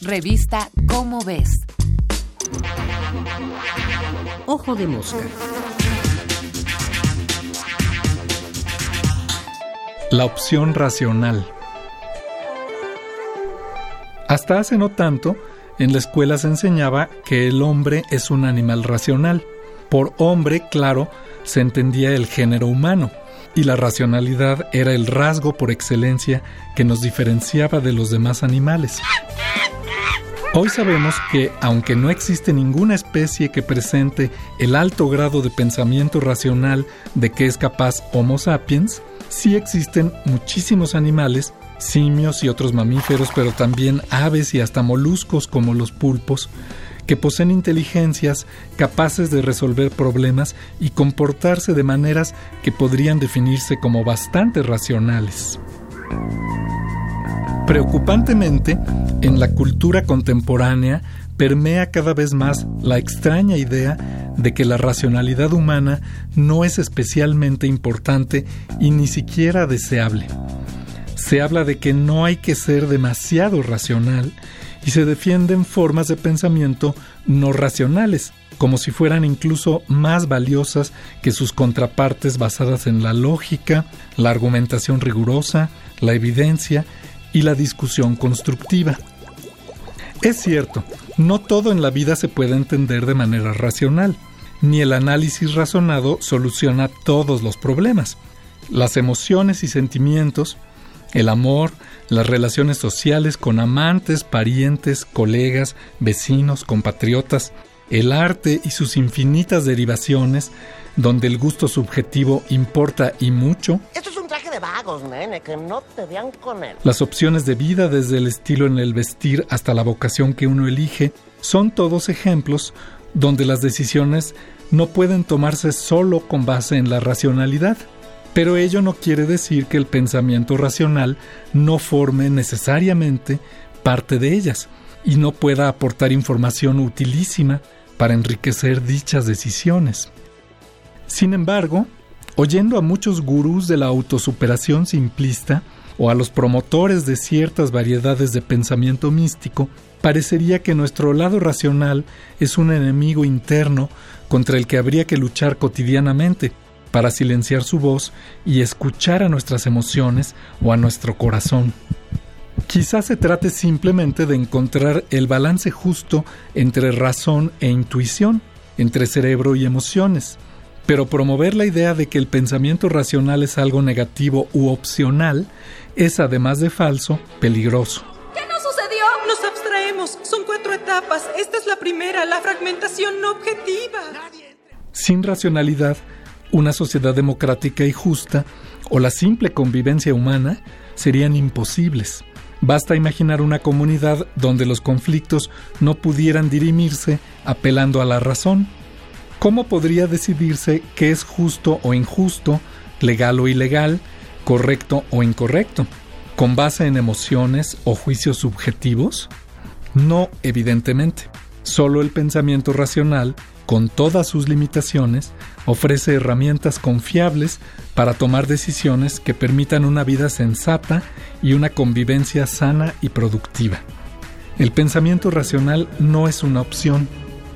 Revista Cómo ves. Ojo de mosca. La opción racional. Hasta hace no tanto, en la escuela se enseñaba que el hombre es un animal racional. Por hombre, claro, se entendía el género humano, y la racionalidad era el rasgo por excelencia que nos diferenciaba de los demás animales. Hoy sabemos que, aunque no existe ninguna especie que presente el alto grado de pensamiento racional de que es capaz Homo sapiens, sí existen muchísimos animales, simios y otros mamíferos, pero también aves y hasta moluscos como los pulpos, que poseen inteligencias capaces de resolver problemas y comportarse de maneras que podrían definirse como bastante racionales. Preocupantemente, en la cultura contemporánea permea cada vez más la extraña idea de que la racionalidad humana no es especialmente importante y ni siquiera deseable. Se habla de que no hay que ser demasiado racional y se defienden formas de pensamiento no racionales, como si fueran incluso más valiosas que sus contrapartes basadas en la lógica, la argumentación rigurosa, la evidencia y la discusión constructiva. Es cierto, no todo en la vida se puede entender de manera racional, ni el análisis razonado soluciona todos los problemas. Las emociones y sentimientos, el amor, las relaciones sociales con amantes, parientes, colegas, vecinos, compatriotas, el arte y sus infinitas derivaciones, donde el gusto subjetivo importa y mucho. Vagos, nene, que no te vean con él. Las opciones de vida, desde el estilo en el vestir hasta la vocación que uno elige, son todos ejemplos donde las decisiones no pueden tomarse solo con base en la racionalidad. Pero ello no quiere decir que el pensamiento racional no forme necesariamente parte de ellas y no pueda aportar información utilísima para enriquecer dichas decisiones. Sin embargo, oyendo a muchos gurús de la autosuperación simplista o a los promotores de ciertas variedades de pensamiento místico, parecería que nuestro lado racional es un enemigo interno contra el que habría que luchar cotidianamente para silenciar su voz y escuchar a nuestras emociones o a nuestro corazón. Quizás se trate simplemente de encontrar el balance justo entre razón e intuición, entre cerebro y emociones, pero promover la idea de que el pensamiento racional es algo negativo u opcional es, además de falso, peligroso. ¿Qué nos sucedió? Nos abstraemos. Son cuatro etapas. Esta es la primera, la fragmentación no objetiva. Sin racionalidad, una sociedad democrática y justa o la simple convivencia humana serían imposibles. Basta imaginar una comunidad donde los conflictos no pudieran dirimirse apelando a la razón. ¿Cómo podría decidirse qué es justo o injusto, legal o ilegal, correcto o incorrecto? ¿Con base en emociones o juicios subjetivos? No, evidentemente. Solo el pensamiento racional con todas sus limitaciones, ofrece herramientas confiables para tomar decisiones que permitan una vida sensata y una convivencia sana y productiva. El pensamiento racional no es una opción,